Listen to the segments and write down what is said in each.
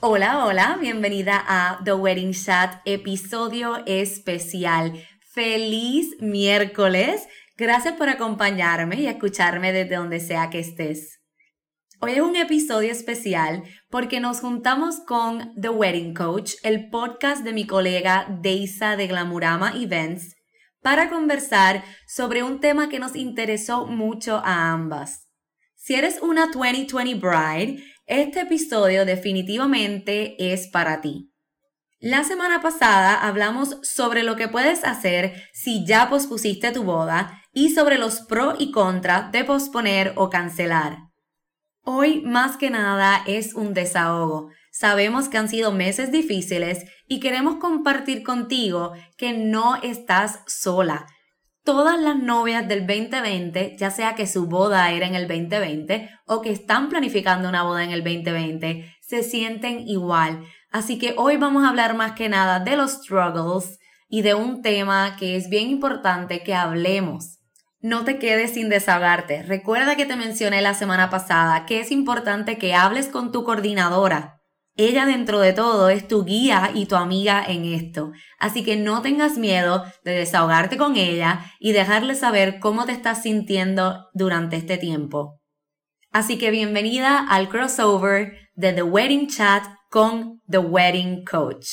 Hola, hola, bienvenida a The Wedding Chat, episodio especial. Feliz miércoles. Gracias por acompañarme y escucharme desde donde sea que estés. Hoy es un episodio especial porque nos juntamos con The Wedding Coach, el podcast de mi colega Deisa de Glamurama Events, para conversar sobre un tema que nos interesó mucho a ambas. Si eres una 2020 bride, este episodio definitivamente es para ti. La semana pasada hablamos sobre lo que puedes hacer si ya pospusiste tu boda y sobre los pros y contras de posponer o cancelar. Hoy más que nada es un desahogo. Sabemos que han sido meses difíciles y queremos compartir contigo que no estás sola. Todas las novias del 2020, ya sea que su boda era en el 2020 o que están planificando una boda en el 2020, se sienten igual. Así que hoy vamos a hablar más que nada de los struggles y de un tema que es bien importante que hablemos no te quedes sin desahogarte. Recuerda que te mencioné la semana pasada que es importante que hables con tu coordinadora. Ella dentro de todo es tu guía y tu amiga en esto. Así que no tengas miedo de desahogarte con ella y dejarle saber cómo te estás sintiendo durante este tiempo. Así que bienvenida al crossover de The Wedding Chat con The Wedding Coach.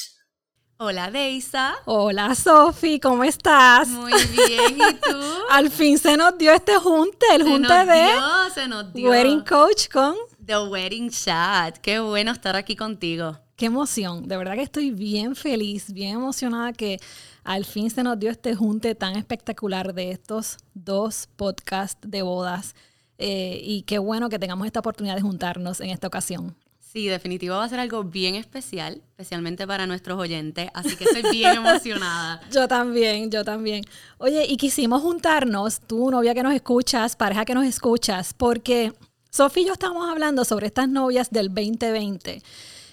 Hola Deisa. Hola Sofi, ¿cómo estás? Muy bien, ¿y tú? Al fin se nos dio este junte, el junte de se nos dio. Wedding Coach con The Wedding Chat. Qué bueno estar aquí contigo. Qué emoción, de verdad que estoy bien feliz, bien emocionada que al fin se nos dio este junte tan espectacular de estos dos podcasts de bodas. Eh, y qué bueno que tengamos esta oportunidad de juntarnos en esta ocasión. Sí, definitivo va a ser algo bien especial, especialmente para nuestros oyentes, así que estoy bien emocionada. yo también, yo también. Oye, y quisimos juntarnos, tú, novia que nos escuchas, pareja que nos escuchas, porque Sofía y yo estamos hablando sobre estas novias del 2020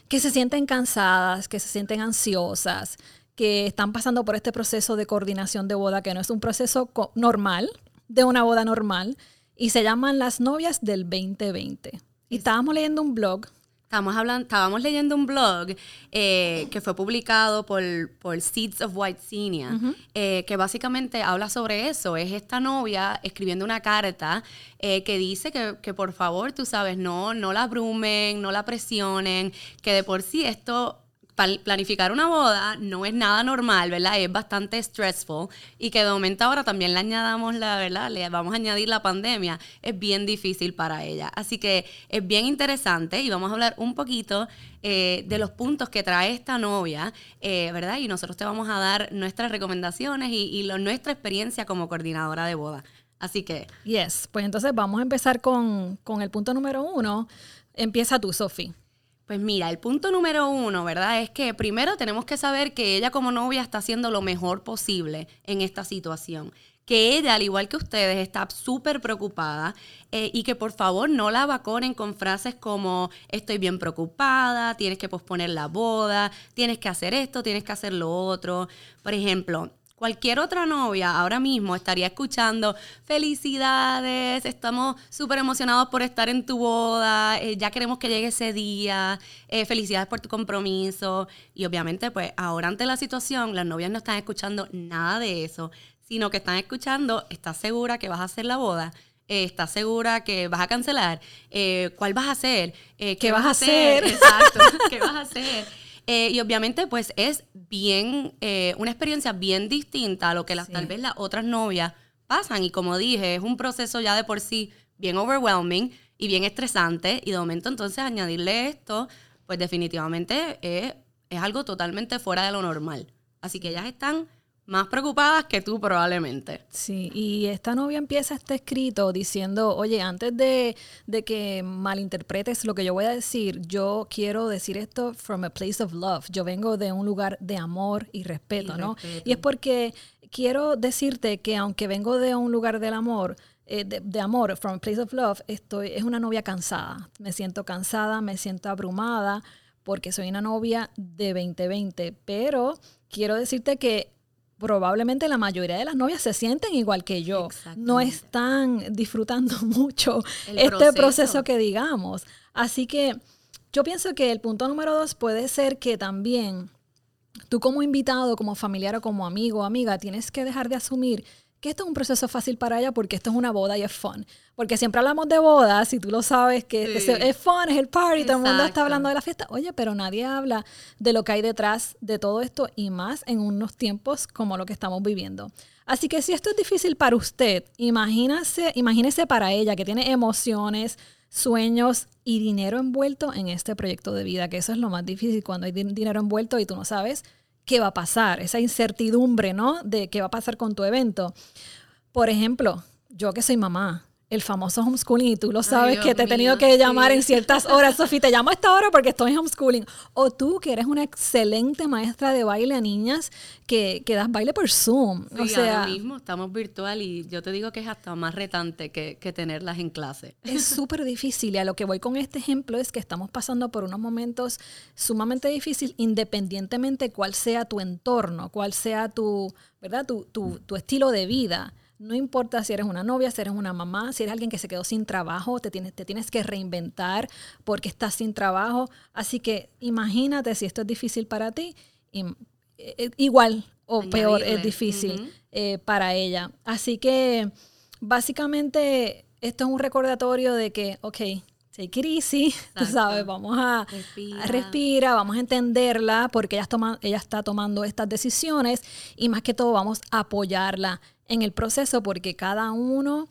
que se sienten cansadas, que se sienten ansiosas, que están pasando por este proceso de coordinación de boda, que no es un proceso normal, de una boda normal, y se llaman las novias del 2020. Y estábamos leyendo un blog Estábamos, hablando, estábamos leyendo un blog eh, que fue publicado por, por Seeds of White Senior, eh, que básicamente habla sobre eso. Es esta novia escribiendo una carta eh, que dice que, que, por favor, tú sabes, no, no la abrumen, no la presionen, que de por sí esto planificar una boda no es nada normal, ¿verdad? Es bastante stressful y que de momento ahora también le añadamos la, ¿verdad? Le vamos a añadir la pandemia, es bien difícil para ella. Así que es bien interesante y vamos a hablar un poquito eh, de los puntos que trae esta novia, eh, ¿verdad? Y nosotros te vamos a dar nuestras recomendaciones y, nuestra experiencia como coordinadora de boda. Así que... Yes, pues entonces vamos a empezar con, con el punto número uno. Empieza tú, Sofi. Pues mira, el punto número uno, ¿verdad? Es que primero tenemos que saber que ella como novia está haciendo lo mejor posible en esta situación. Que ella, al igual que ustedes, está súper preocupada eh, y que por favor no la vaconen con frases como estoy bien preocupada, tienes que posponer la boda, tienes que hacer esto, tienes que hacer lo otro. Por ejemplo, Cualquier otra novia ahora mismo estaría escuchando felicidades, estamos súper emocionados por estar en tu boda, eh, ya queremos que llegue ese día, eh, felicidades por tu compromiso. Y obviamente pues ahora ante la situación las novias no están escuchando nada de eso, sino que están escuchando, ¿estás segura que vas a hacer la boda? Eh, ¿Estás segura que vas a cancelar? ¿Cuál vas a hacer? ¿Qué, vas a hacer? Exacto. ¿Qué vas a hacer? Eh, y obviamente, pues es bien, eh, una experiencia bien distinta a lo que las, Sí. tal vez las otras novias pasan. Y como dije, es un proceso ya de por sí bien overwhelming y bien estresante. Y de momento, entonces, añadirle esto, pues definitivamente es, es algo totalmente fuera de lo normal. Así que ellas están más preocupadas que tú probablemente. Sí, y esta novia empieza este escrito diciendo, oye, antes de, de que malinterpretes lo que yo voy a decir, yo quiero decir esto from a place of love. Yo vengo de un lugar de amor y respeto, Y ¿no? respeto. Y es porque quiero decirte que aunque vengo de un lugar del amor, eh, de, de amor, from a place of love, estoy, es una novia cansada. Me siento cansada, me siento abrumada, porque soy una novia de 2020, pero quiero decirte que probablemente la mayoría de las novias se sienten igual que yo. No están disfrutando mucho El este proceso. proceso. que digamos. Así que yo pienso que el punto número dos puede ser que también tú como invitado, como familiar o como amigo o amiga, tienes que dejar de asumir que esto es un proceso fácil para ella porque esto es una boda y es fun. Porque siempre hablamos de bodas y tú lo sabes que Sí. es, fun, es el party, todo el mundo está Exacto. hablando de la fiesta. Oye, pero nadie habla de lo que hay detrás de todo esto y más en unos tiempos como lo que estamos viviendo. Así que si esto es difícil para usted, imagínese, imagínese para ella que tiene emociones, sueños y dinero envuelto en este proyecto de vida, que eso es lo más difícil cuando hay din- dinero envuelto y tú no sabes qué va a pasar, esa incertidumbre, ¿no? De qué va a pasar con tu evento. Por ejemplo, yo que soy mamá, el famoso homeschooling, y tú lo sabes que te he tenido mío, que llamar sí. en ciertas horas. Sofía, te llamo a esta hora porque estoy en homeschooling. O tú, que eres una excelente maestra de baile a niñas que, que das baile por Zoom. o sea, ahora mismo estamos virtual y yo te digo que es hasta más retante que, que tenerlas en clase. Es súper difícil y a lo que voy con este ejemplo es que estamos pasando por unos momentos sumamente difíciles independientemente cuál sea tu entorno, cuál sea tu, ¿verdad? Tu, tu, tu estilo de vida. No importa si eres una novia, si eres una mamá, si eres alguien que se quedó sin trabajo, te tienes, te tienes que reinventar porque estás sin trabajo. Así que imagínate si esto es difícil para ti, y, eh, igual o peor es difícil eh, para ella. Así que básicamente esto es un recordatorio de que, ok, take it easy, tú sabes, vamos a Respira. a respira, vamos a entenderla porque ella, toma- ella está tomando estas decisiones y más que todo vamos a apoyarla en el proceso porque cada uno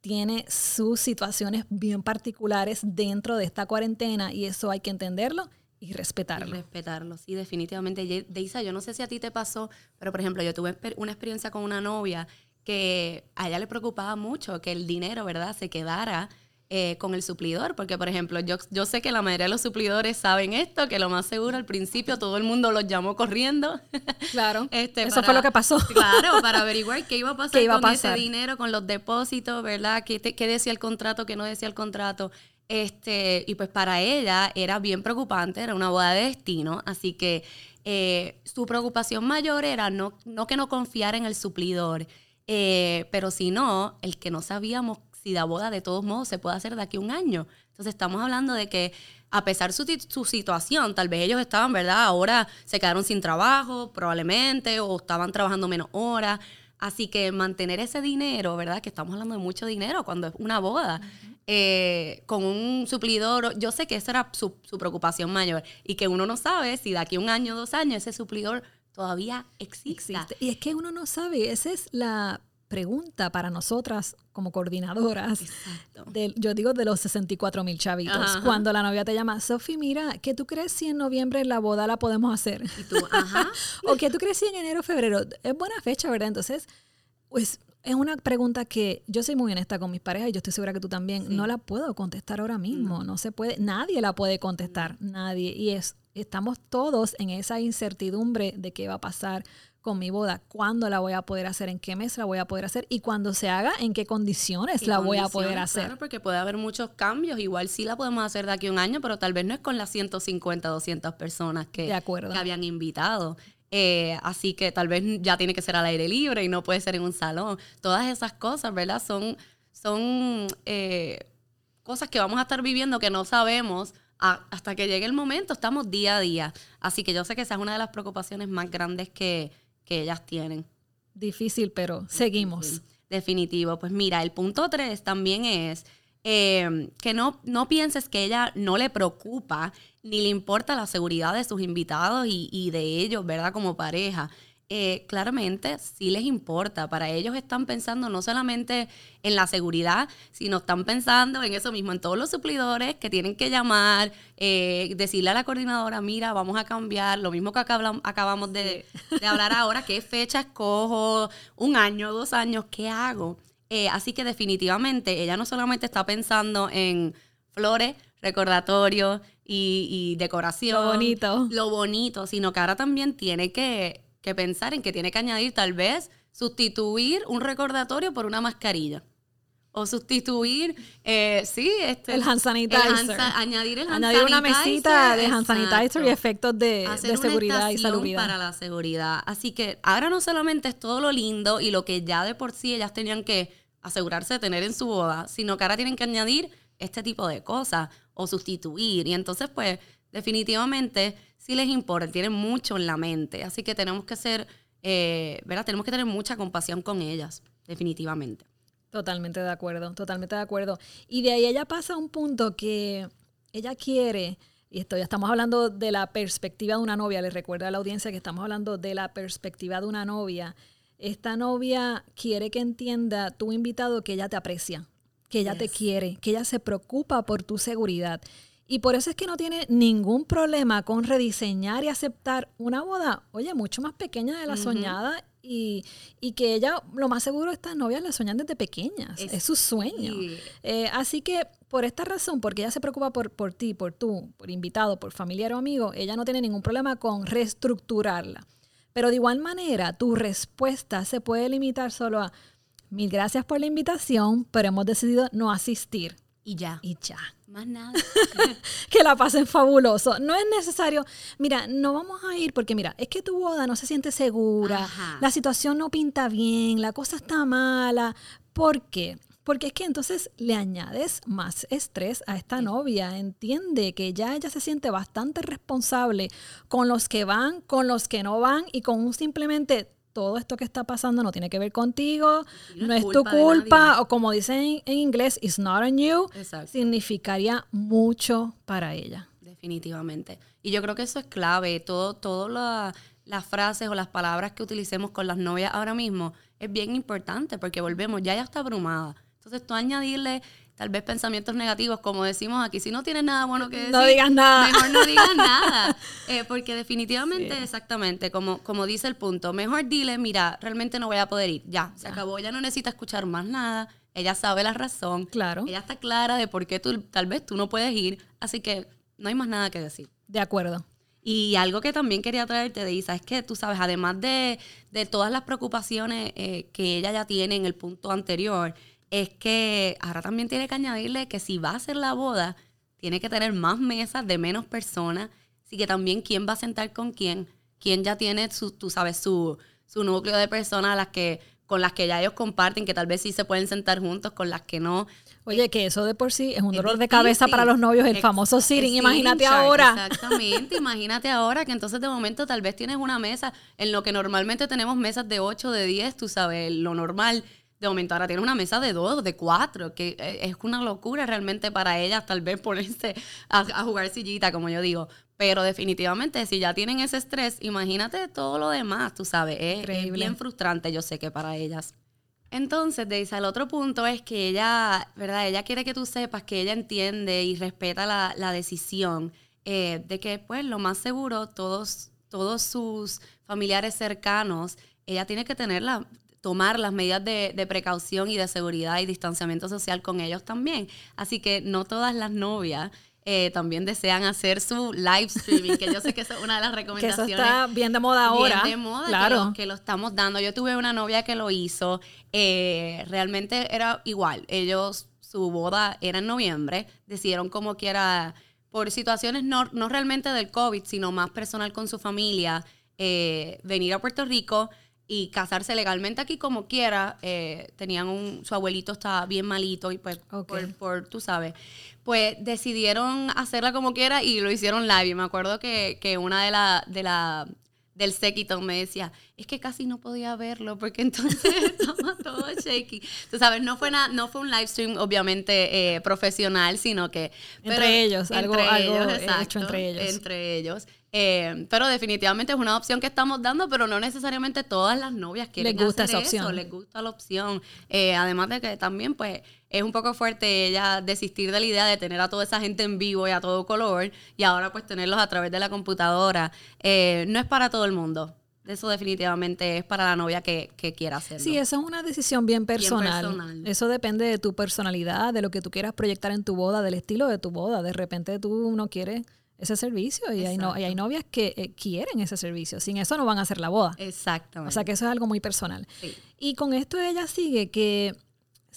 tiene sus situaciones bien particulares dentro de esta cuarentena y eso hay que entenderlo y Y respetarlo. respetarlo, sí, definitivamente. Deisa, yo no sé si a ti te pasó, pero por ejemplo, yo tuve una experiencia con una novia que a ella le preocupaba mucho que el dinero, ¿verdad?, se quedara eh, con el suplidor, porque por ejemplo, yo, yo sé que la mayoría de los suplidores saben esto, que lo más seguro al principio todo el mundo los llamó corriendo. Claro, Este, eso para- fue lo que pasó. Claro, para averiguar qué iba a pasar ¿Qué iba a con pasar? ese dinero, con los depósitos, ¿verdad? ¿Qué, te- qué decía el contrato, qué no decía el contrato? Este, y pues para ella era bien preocupante, era una boda de destino, así que eh, su preocupación mayor era no, no que no confiara en el suplidor, eh, pero sino el que no sabíamos si la boda de todos modos se puede hacer de aquí a un año. Entonces estamos hablando de que a pesar su, su situación, tal vez ellos estaban, ¿verdad? Ahora se quedaron sin trabajo, probablemente, o estaban trabajando menos horas. Así que mantener ese dinero, ¿verdad? Que estamos hablando de mucho dinero cuando es una boda, eh, con un suplidor, yo sé que esa era su, su preocupación mayor y que uno no sabe si de aquí a un año o dos años ese suplidor todavía exista. Existe. Y es que uno no sabe, esa es la pregunta para nosotras como coordinadoras. Del- yo digo de los 64 mil chavitos. Ajá, ajá. Cuando la novia te llama, Sofi, mira, ¿qué tú crees si en noviembre la boda la podemos hacer? Y tú, ajá. ¿O qué tú crees si en enero, febrero? Es buena fecha, ¿verdad? Entonces, pues es una pregunta que yo soy muy honesta con mis parejas y yo estoy segura que tú también. Sí. No la puedo contestar ahora mismo. No. se puede, nadie la puede contestar, nadie. Y es, estamos todos en esa incertidumbre de qué va a pasar con mi boda, cuándo la voy a poder hacer, en qué mes la voy a poder hacer y cuando se haga, en qué condiciones ¿Qué la voy a poder hacer. Claro, porque puede haber muchos cambios. Igual sí la podemos hacer de aquí a un año, pero tal vez no es con las 150, 200 personas que, De acuerdo. que habían invitado. Eh, así que tal vez ya tiene que ser al aire libre y no puede ser en un salón. Todas esas cosas, ¿verdad? Son, son eh, cosas que vamos a estar viviendo que no sabemos a- hasta que llegue el momento. Estamos día a día. Así que yo sé que esa es una de las preocupaciones más grandes que, que ellas tienen. Difícil, pero seguimos. Definitivo. Pues mira, el punto tres también es eh, que no, no pienses que ella no le preocupa ni le importa la seguridad de sus invitados y, y de ellos, ¿verdad? Como pareja. Eh, claramente sí les importa. Para ellos están pensando no solamente en la seguridad, sino están pensando en eso mismo, en todos los suplidores que tienen que llamar, eh, decirle a la coordinadora, mira, vamos a cambiar, lo mismo que acabamos de, de hablar ahora, qué fecha escojo, un año, dos años, ¿qué hago? Eh, así que definitivamente ella no solamente está pensando en flores, recordatorios y, y decoración. Lo bonito. Lo bonito, sino que ahora también tiene que que pensar en que tiene que añadir tal vez sustituir un recordatorio por una mascarilla. O sustituir, eh, sí, este, el hand sanitizer. añadir el hand añadir una mesita de hand sanitizer y efectos de, de seguridad y salubridad. para la seguridad. Así que ahora no solamente es todo lo lindo y lo que ya de por sí ellas tenían que asegurarse de tener en su boda, sino que ahora tienen que añadir este tipo de cosas o sustituir. Y entonces, pues, definitivamente sí les importa, tienen mucho en la mente. Así que tenemos que ser, eh, ¿verdad? Tenemos que tener mucha compasión con ellas, definitivamente. Totalmente de acuerdo, totalmente de acuerdo. Y de ahí ella pasa a un punto que ella quiere, y esto ya estamos hablando de la perspectiva de una novia, les recuerdo a la audiencia que estamos hablando de la perspectiva de una novia. Esta novia quiere que entienda tu invitado que ella te aprecia, que ella te quiere, que ella se preocupa por tu seguridad y por eso es que no tiene ningún problema con rediseñar y aceptar una boda, oye, mucho más pequeña de la soñada y, que ella, lo más seguro, estas novias la soñan desde pequeñas. Es, su sueño. Eh, así que por esta razón, porque ella se preocupa por, por ti, por tú, por invitado, por familiar o amigo, ella no tiene ningún problema con reestructurarla. Pero de igual manera, tu respuesta se puede limitar solo a mil gracias por la invitación, pero hemos decidido no asistir. Y ya. Y ya. Más nada. que la pasen fabuloso. No es necesario, mira, no vamos a ir porque mira, es que tu boda no se siente segura, la situación no pinta bien, la cosa está mala. ¿Por qué? Porque es que entonces le añades más estrés a esta novia. Entiende que ya ella se siente bastante responsable con los que van, con los que no van y con un simplemente todo esto que está pasando no tiene que ver contigo, no, es, tu culpa, o como dicen en inglés, it's not on you, significaría mucho para ella. Definitivamente. Y yo creo que eso es clave. Todo, todas las frases o las palabras que utilicemos con las novias ahora mismo es bien importante porque volvemos, ya ella está abrumada. Entonces tú añadirle tal vez pensamientos negativos, como decimos aquí, si no tienes nada bueno que decir, no digas nada. Mejor no digas nada. Eh, porque definitivamente, exactamente, como, como dice el punto, mejor dile, mira, realmente no voy a poder ir. Ya, se acabó, ya no necesita escuchar más nada. Ella sabe la razón. Claro. Ella está clara de por qué tú, tal vez tú no puedes ir. Así que no hay más nada que decir. De acuerdo. Y algo que también quería traerte de Isa es que tú sabes, además de, de todas las preocupaciones eh, que ella ya tiene en el punto anterior, es que ahora también tiene que añadirle que si va a hacer la boda, tiene que tener más mesas de menos personas. Así que también quién va a sentar con quién, quién ya tiene su, tú sabes, su, su núcleo de personas las que, con las que ya ellos comparten, que tal vez sí se pueden sentar juntos, con las que no. Oye, que eso de por sí es un dolor de cabeza para los novios, el famoso sitting. Imagínate ahora. Exactamente, imagínate ahora que entonces de momento tal vez tienes una mesa en lo que normalmente tenemos mesas de 8, de 10, tú sabes, lo normal de momento ahora tiene una mesa de dos, de cuatro, que eh, es una locura realmente para ellas tal vez ponerse a, jugar sillita, como yo digo. Pero definitivamente, si ya tienen ese estrés, imagínate todo lo demás, tú sabes, es, bien frustrante, yo sé que para ellas. Entonces, Deisa, el otro punto es que ella, ¿verdad? Ella quiere que tú sepas que ella entiende y respeta la, decisión eh, de que, pues, lo más seguro, todos, todos sus familiares cercanos, ella tiene que tenerla tomar las medidas de, precaución y de seguridad y distanciamiento social con ellos también. Así que no todas las novias eh, también desean hacer su live streaming, que yo sé que es una de las recomendaciones. que eso está bien de moda ahora. Bien de moda, claro. que, lo, estamos dando. Yo tuve una novia que lo hizo. Eh, realmente era igual. Ellos, su boda era en noviembre. Decidieron como que era, por situaciones no, no realmente del COVID, sino más personal con su familia, eh, venir a Puerto Rico y casarse legalmente aquí como quiera. Eh, tenían un, su abuelito estaba bien malito y pues por, tú sabes, pues decidieron hacerla como quiera y lo hicieron live. Y me acuerdo que, que una de, la, de, la, del séquito me decía, es que casi no podía verlo porque entonces estaba todo shaky. Tú sabes, no fue, no fue un live stream obviamente eh, profesional, sino que... Entre ellos, algo, algo hecho entre ellos. Entre ellos. Eh, pero definitivamente es una opción que estamos dando, pero no necesariamente todas las novias quieren les gusta esa opción. les gusta la opción. Eh, además de que también, pues, es un poco fuerte ella desistir de la idea de tener a toda esa gente en vivo y a todo color, y ahora pues tenerlos a través de la computadora. Eh, no es para todo el mundo. Eso definitivamente es para la novia que, quiera hacerlo. Sí, eso es una decisión bien personal. bien personal. Eso depende de tu personalidad, de lo que tú quieras proyectar en tu boda, del estilo de tu boda. De repente tú no quieres ese servicio y hay, no, hay novias que eh, quieren ese servicio. Sin eso no van a hacer la boda. Exactamente. O sea que eso es algo muy personal. Y con esto ella sigue que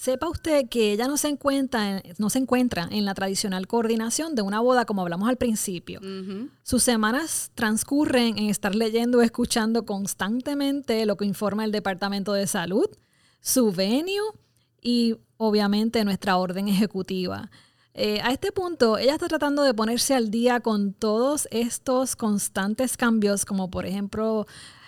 sepa usted que ella no se encuentra, no se encuentra en la tradicional coordinación de una boda como hablamos al principio. Sus semanas transcurren en estar leyendo o escuchando constantemente lo que informa el Departamento de Salud, su venue y obviamente nuestra orden ejecutiva. Eh, a este punto, ella está tratando de ponerse al día con todos estos constantes cambios, como por ejemplo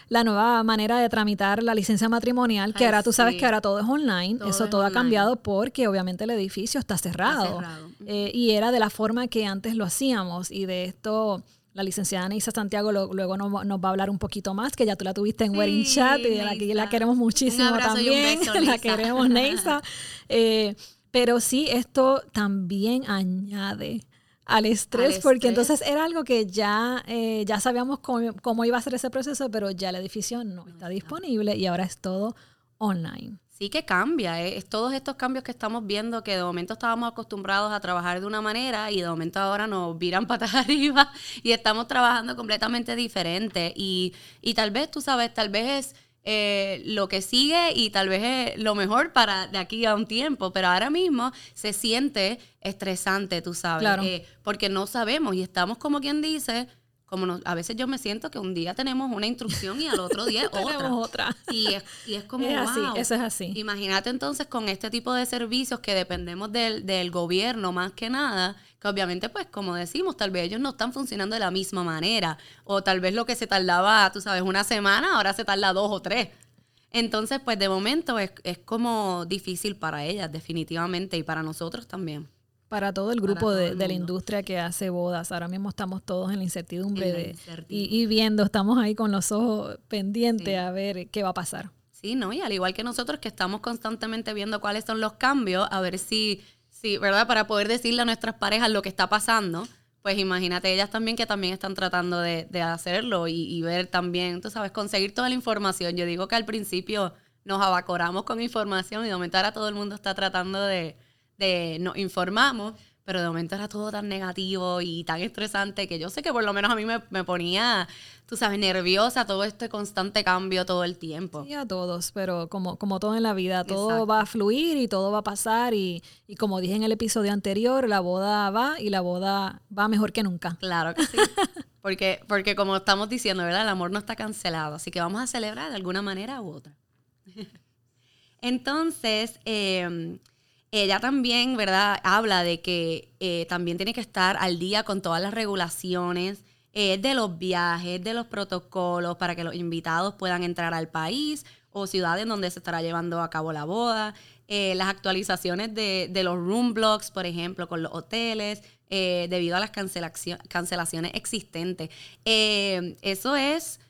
la nueva manera de tramitar la licencia matrimonial, que ahora tú sabes que ahora todo es online, eso todo ha cambiado porque obviamente el edificio está cerrado. Eh, y era de la forma que antes lo hacíamos. Y de esto... La licenciada Neisa Santiago luego nos, va a hablar un poquito más, que ya tú la tuviste en Wedding Chat y la, la queremos muchísimo también. la queremos, Neisa. Eh, pero sí, esto también añade al estrés, porque entonces era algo que ya, eh, ya sabíamos cómo, iba a ser ese proceso, pero ya el edificio no está disponible y ahora es todo online. Sí que cambia, ¿eh? es todos estos cambios que estamos viendo que de momento estábamos acostumbrados a trabajar de una manera y de momento ahora nos viran patas arriba y estamos trabajando completamente diferente y, y tal vez, tú sabes, tal vez es eh, lo que sigue y tal vez es lo mejor para de aquí a un tiempo, pero ahora mismo se siente estresante, tú sabes, eh, porque no sabemos y estamos como quien dice, como a veces yo me siento que un día tenemos una instrucción y al otro día otra. otra. Y es, y es como, así, eso es así. Imagínate entonces con este tipo de servicios que dependemos del, del gobierno más que nada, que obviamente, pues, como decimos, tal vez ellos no están funcionando de la misma manera. O tal vez lo que se tardaba, tú sabes, una semana, ahora se tarda dos o tres. Entonces, pues, de momento es, como difícil para ellas, definitivamente, y para nosotros también. Para todo el grupo de, la industria que hace bodas. Ahora mismo estamos todos en la incertidumbre, de, Y, viendo, estamos ahí con los ojos pendientes a ver qué va a pasar. Sí, ¿no? Y al igual que nosotros que estamos constantemente viendo cuáles son los cambios, a ver si Sí, ¿verdad? Para poder decirle a nuestras parejas lo que está pasando, pues imagínate ellas también que también están tratando de, hacerlo y, ver también, tú sabes, conseguir toda la información. Yo digo que al principio nos abacoramos con información y de momento ahora todo el mundo está tratando de, de nos informamos, pero de momento era todo tan negativo y tan estresante que yo sé que por lo menos a mí me, me ponía, tú sabes, nerviosa todo este constante cambio todo el tiempo. Sí, a todos, pero como, como todo en la vida, todo va a fluir y todo va a pasar y, y, como dije en el episodio anterior, la boda va y la boda va mejor que nunca. Claro que sí. porque, porque como estamos diciendo, ¿verdad? El amor no está cancelado, así que vamos a celebrar de alguna manera u otra. Entonces, eh, ella también, ¿verdad? Habla de que eh, también tiene que estar al día con todas las regulaciones eh, de los viajes, de los protocolos para que los invitados puedan entrar al país o ciudades donde se estará llevando a cabo la boda. Eh, las actualizaciones de, los room blocks, por ejemplo, con los hoteles, debido a las cancelaciones existentes. eso es...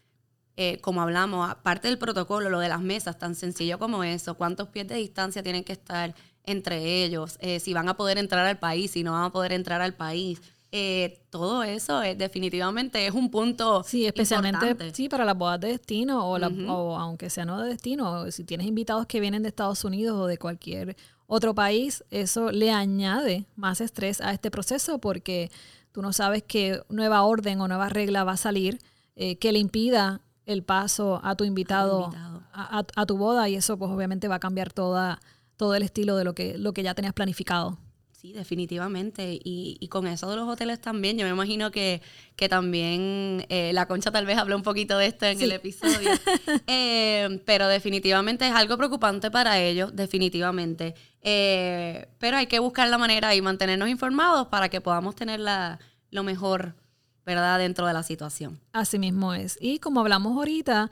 como hablamos, aparte del protocolo, lo de las mesas, tan sencillo como eso, cuántos pies de distancia tienen que estar entre ellos, eh, si van a poder entrar al país, si no van a poder entrar al país. Eh, todo eso definitivamente es un punto sí especialmente sí para las bodas de destino o, o aunque sea no de destino si tienes invitados que vienen de Estados Unidos o de cualquier otro país eso le añade más estrés a este proceso porque tú no sabes qué nueva orden o nueva regla va a salir eh, que le impida el paso a tu invitado, a, tu boda y eso pues obviamente va a cambiar toda todo el estilo de lo que, lo que ya tenías planificado. Sí, definitivamente. Y, con eso de los hoteles también, yo me imagino que, que también eh, la concha tal vez habló un poquito de esto en el episodio. Eh, pero definitivamente es algo preocupante para ellos, definitivamente. Eh, pero hay que buscar la manera y mantenernos informados para que podamos tener la, lo mejor ¿verdad? Dentro de la situación. Así mismo es. Y como hablamos ahorita,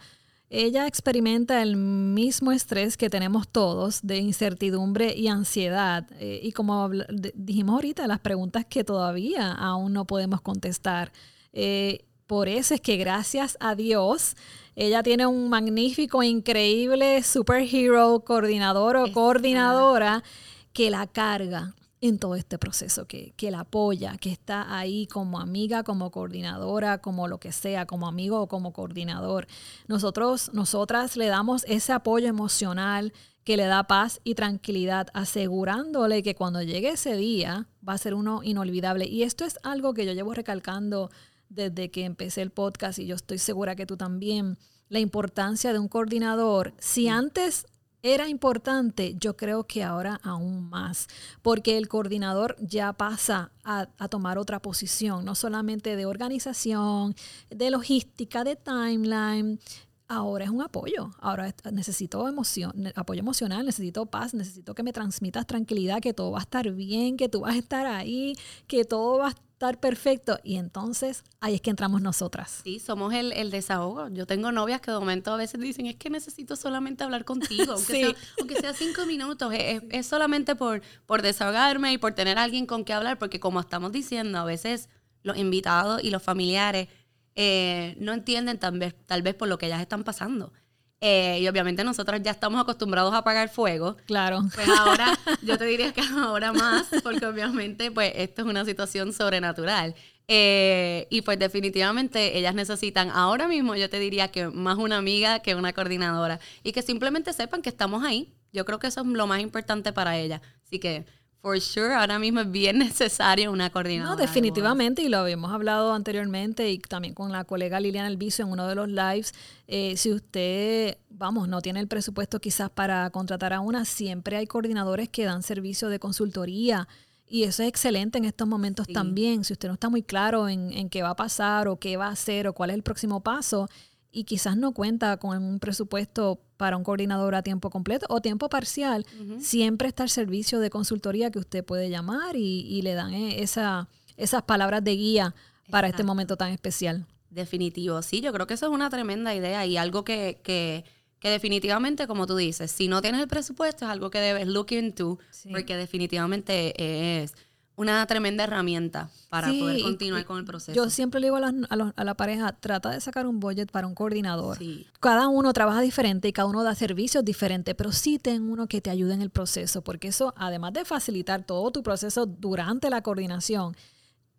ella experimenta el mismo estrés que tenemos todos de incertidumbre y ansiedad. Eh, y como dijimos ahorita, las preguntas que todavía aún no podemos contestar. Eh, por eso es que gracias a Dios, ella tiene un magnífico, increíble superhero coordinador o coordinadora que la carga en todo este proceso, que, que, la apoya, que está ahí como amiga, como coordinadora, como lo que sea, como amigo o como coordinador. Nosotros, nosotras le damos ese apoyo emocional que le da paz y tranquilidad, asegurándole que cuando llegue ese día va a ser uno inolvidable. Y esto es algo que yo llevo recalcando desde que empecé el podcast y yo estoy segura que tú también, la importancia de un coordinador. Si antes era importante, yo creo que ahora aún más, porque el coordinador ya pasa a, tomar otra posición, no solamente de organización, de logística, de timeline. Ahora es un apoyo, ahora necesito emoción, apoyo emocional, necesito paz, necesito que me transmitas tranquilidad, que todo va a estar bien, que tú vas a estar ahí, que todo va a estar perfecto. Y entonces ahí es que entramos nosotras. Sí, somos el, el, desahogo. Yo tengo novias que de momento a veces dicen, es que necesito solamente hablar contigo, aunque, sea, aunque sea, cinco minutos. Es, es, solamente por, por desahogarme y por tener a alguien con que hablar, porque como estamos diciendo, a veces los invitados y los familiares eh, no entienden tal vez, tal vez por lo que ellas están pasando. Eh, y obviamente nosotros ya estamos acostumbrados a apagar fuego. Claro. Pues ahora, yo te diría que ahora más, porque obviamente pues esto es una situación sobrenatural. Eh, y pues definitivamente ellas necesitan ahora mismo, yo te diría que más una amiga que una coordinadora. Y que simplemente sepan que estamos ahí. Yo creo que eso es lo más importante para ellas. Así que For sure, ahora mismo es bien necesario una coordinadora. No, definitivamente, y lo habíamos hablado anteriormente y también con la colega Liliana Elviso en uno de los lives. Eh, si usted, vamos, no tiene el presupuesto quizás para contratar a una, siempre hay coordinadores que dan servicio de consultoría. Y eso es excelente en estos momentos también. Si usted no está muy claro en, en qué va a pasar o qué va a hacer o cuál es el próximo paso, y quizás no cuenta con un presupuesto para un coordinador a tiempo completo o tiempo parcial, siempre está el servicio de consultoría que usted puede llamar y, le dan eh, esa, esas palabras de guía para este momento tan especial. Definitivo, sí, yo creo que eso es una tremenda idea y algo que, que, que definitivamente, como tú dices, si no tienes el presupuesto es algo que debes look into, porque definitivamente es una tremenda herramienta para poder continuar con el proceso. Yo siempre le digo a la, pareja, trata de sacar un budget para un coordinador. Cada uno trabaja diferente y cada uno da servicios diferentes, pero sí ten uno que te ayude en el proceso, porque eso, además de facilitar todo tu proceso durante la coordinación,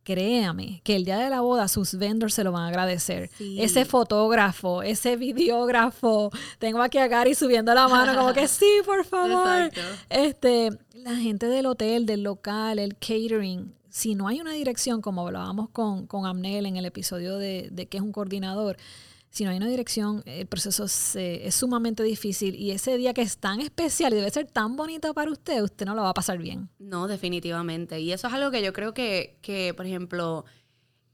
créame que el día de la boda sus vendors se lo van a agradecer. Ese fotógrafo, ese videógrafo, tengo aquí a Gary subiendo la mano como que sí, por favor. Este, la gente del hotel, del local, el catering, si no hay una dirección, como hablábamos con, con Amnel en el episodio de, de que es un coordinador, si no hay una dirección, el proceso es sumamente difícil y ese día que es tan especial y debe ser tan bonito para usted, usted no lo va a pasar bien. No, definitivamente. Y eso es algo que yo creo que, que por ejemplo,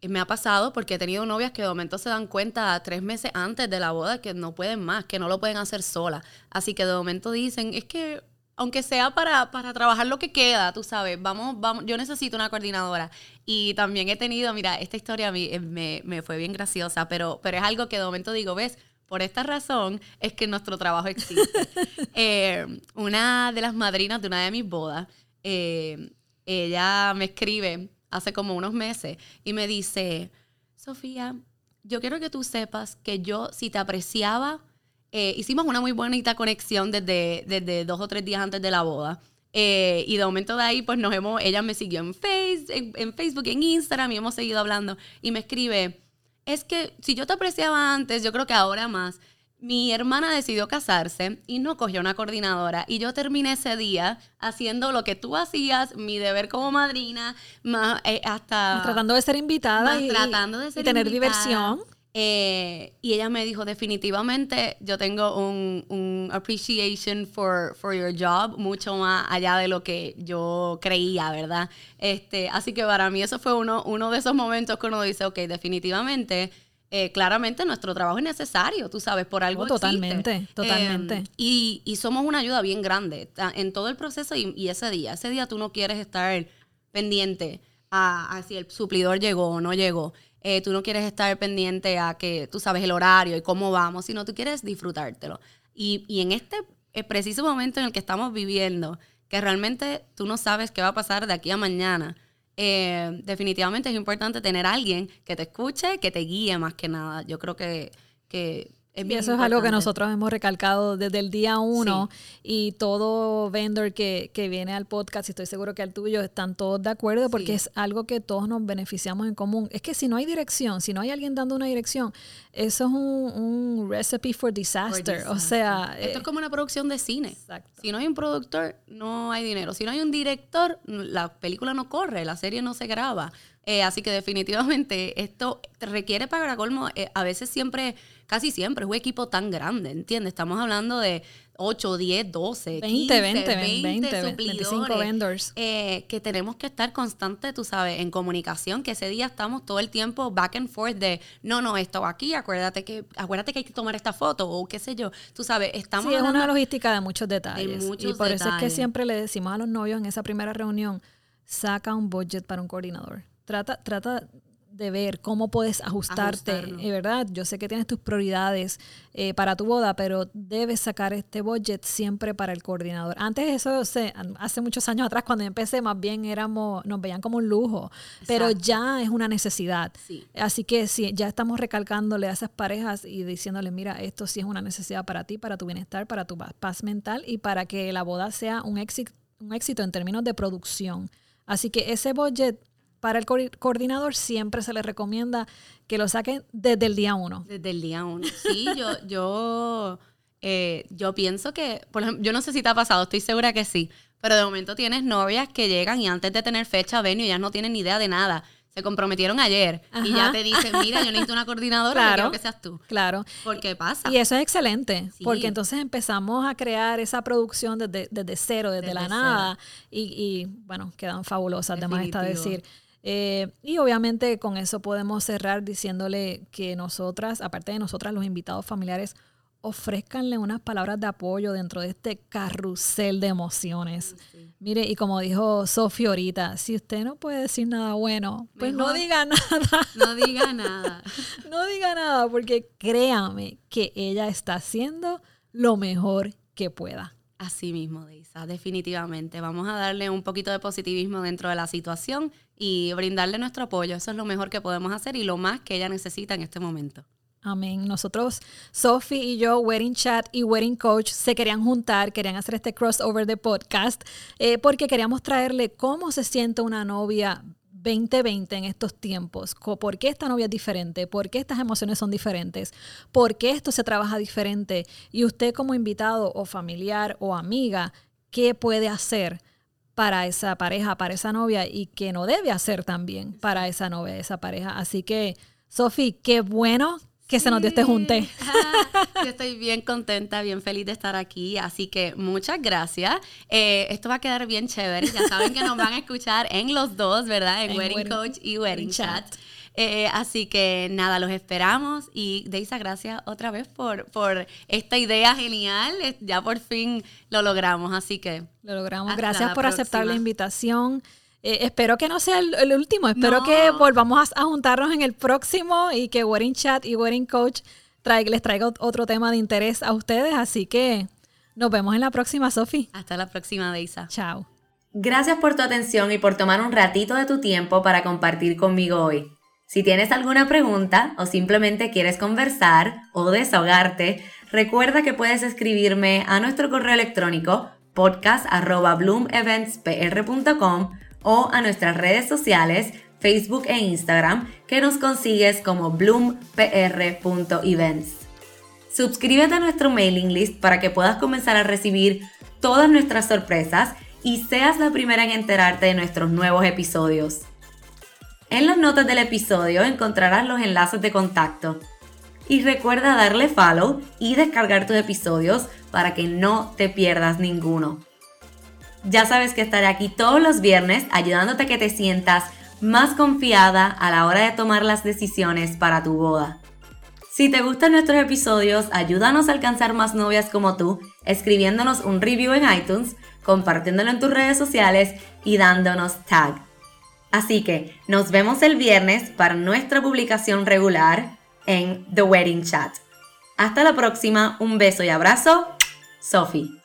me ha pasado porque he tenido novias que de momento se dan cuenta tres meses antes de la boda que no pueden más, que no lo pueden hacer sola. Así que de momento dicen, es que aunque sea para, para trabajar lo que queda, tú sabes, vamos, vamos, yo necesito una coordinadora. Y también he tenido, mira, esta historia a mí eh, me, me fue bien graciosa, pero, pero es algo que de momento digo, ves, por esta razón es que nuestro trabajo existe. Eh, una de las madrinas de una de mis bodas, eh, ella me escribe hace como unos meses y me dice, Sofía, yo quiero que tú sepas que yo, si te apreciaba, eh, hicimos una muy bonita conexión desde, desde dos o tres días antes de la boda. Eh, y de momento de ahí, pues nos hemos, ella me siguió en, face, en, Facebook, en Instagram y hemos seguido hablando. Y me escribe, es que si yo te apreciaba antes, yo creo que ahora más. Mi hermana decidió casarse y no cogió una coordinadora. Y yo terminé ese día haciendo lo que tú hacías, mi deber como madrina, más eh, hasta... Tratando de ser invitada y, tratando de ser y tener diversión. Eh, y ella me dijo, definitivamente yo tengo un, un, appreciation for, for your job, mucho más allá de lo que yo creía, ¿verdad? Este, así que para mí eso fue uno, uno de esos momentos que uno dice, ok, definitivamente, eh, claramente nuestro trabajo es necesario, tú sabes, por algo. totalmente, totalmente. Em, y, y, somos una ayuda bien grande en todo el proceso y, y, ese día, ese día tú no quieres estar pendiente a, a si el suplidor llegó o no llegó. Eh, tú no quieres estar pendiente a que tú sabes el horario y cómo vamos, sino tú quieres disfrutártelo. Y, y en este eh, preciso momento en el que estamos viviendo, que realmente tú no sabes qué va a pasar de aquí a mañana, eh, definitivamente es importante tener alguien que te escuche, que te guíe más que nada. Yo creo que, que y eso es algo que nosotros hemos recalcado desde el día uno y todo vendor que, que, viene al podcast, y estoy seguro que al tuyo, están todos de acuerdo porque es algo que todos nos beneficiamos en común. Es que si no hay dirección, si no hay alguien dando una dirección, eso es un, un recipe for disaster. O sea... Esto es como una producción de cine. Si no hay un productor, no hay dinero. Si no hay un director, la película no corre, la serie no se graba. Eh, así que definitivamente esto requiere para colmo, eh, a veces siempre, casi siempre, es un equipo tan grande, ¿entiendes? Estamos hablando de 8, 10, 12, 20, 15, 20, 20, 20 25 vendors. Eh, que tenemos que estar constante, tú sabes, en comunicación, que ese día estamos todo el tiempo back and forth de, no, no, esto aquí, acuérdate que, acuérdate que hay que tomar esta foto o qué sé yo. Tú sabes, estamos... Sí, es una logística de muchos detalles. y por eso es que siempre le decimos a los novios en esa primera reunión, saca un budget para un coordinador trata, trata de ver cómo puedes ajustarte, eh, ¿verdad? Yo sé que tienes tus prioridades eh, para tu boda, pero debes sacar este budget siempre para el coordinador. Antes eso, hace muchos años atrás, cuando empecé, más bien éramos, nos veían como un lujo, pero ya es una necesidad. Así que sí, ya estamos recalcándole a esas parejas y diciéndole, mira, esto sí es una necesidad para ti, para tu bienestar, para tu paz mental y para que la boda sea un éxito, un éxito en términos de producción. Así que ese budget para el coordinador siempre se le recomienda que lo saquen desde el día uno. Desde el día uno. Sí, yo, yo, eh, yo pienso que, por ejemplo, yo no sé si te ha pasado, estoy segura que sí, pero de momento tienes novias que llegan y antes de tener fecha venue ya no tienen ni idea de nada. Se comprometieron ayer y ya te dicen, mira, yo necesito una coordinadora, claro, quiero que seas tú. Claro. Porque pasa. Y eso es excelente, porque entonces empezamos a crear esa producción desde, desde cero, desde, la nada, y, y, bueno, quedan fabulosas, además está decir. Eh, y obviamente con eso podemos cerrar diciéndole que nosotras, aparte de nosotras, los invitados familiares, ofrezcanle unas palabras de apoyo dentro de este carrusel de emociones. Mire, y como dijo Sofía ahorita, si usted no puede decir nada bueno, pues no diga nada. No diga nada. no diga nada, porque créame que ella está haciendo lo mejor que pueda. Así mismo, Deisa, definitivamente. Vamos a darle un poquito de positivismo dentro de la situación y brindarle nuestro apoyo. Eso es lo mejor que podemos hacer y lo más que ella necesita en este momento. Amén. Nosotros, Sophie y yo, Wedding Chat y Wedding Coach, se querían juntar, querían hacer este crossover de podcast, eh, porque queríamos traerle cómo se siente una novia 2020 en estos tiempos? ¿Por qué esta novia es diferente? ¿Por qué estas emociones son diferentes? ¿Por qué esto se trabaja diferente? Y usted como invitado o familiar o amiga, ¿qué puede hacer para esa pareja, para esa novia y qué no debe hacer también para esa novia, esa pareja? Así que, Sofi, qué bueno que se nos dio este junte. yo estoy bien contenta, bien feliz de estar aquí, así que muchas gracias. Eh, esto va a quedar bien chévere. Ya saben que nos van a escuchar en los dos, ¿verdad? En, Wedding, Coach y Wedding, Chat. Eh, así que nada, los esperamos y Deisa, gracias otra vez por, por esta idea genial. Ya por fin lo logramos, así que... Lo logramos. Gracias por aceptar la invitación. Eh, espero que no sea el, último, espero que volvamos a, juntarnos en el próximo y que Wedding Chat y Wedding Coach les traiga otro tema de interés a ustedes. Así que nos vemos en la próxima, Sofi. Hasta la próxima, Deisa. Chao. Gracias por tu atención y por tomar un ratito de tu tiempo para compartir conmigo hoy. Si tienes alguna pregunta o simplemente quieres conversar o desahogarte, recuerda que puedes escribirme a nuestro correo electrónico podcast.bloomeventspr.com o a nuestras redes sociales, Facebook e Instagram, que nos consigues como bloompr.events. Suscríbete a nuestro mailing list para que puedas comenzar a recibir todas nuestras sorpresas y seas la primera en enterarte de nuestros nuevos episodios. En las notas del episodio encontrarás los enlaces de contacto. Y recuerda darle follow y descargar tus episodios para que no te pierdas ninguno. Ya sabes que estaré aquí todos los viernes ayudándote a que te sientas más confiada a la hora de tomar las decisiones para tu boda. Si te gustan nuestros episodios, ayúdanos a alcanzar más novias como tú, escribiéndonos un review en iTunes, compartiéndolo en tus redes sociales y dándonos tag. Así que nos vemos el viernes para nuestra publicación regular en The Wedding Chat. Hasta la próxima, un beso y abrazo, Sophie.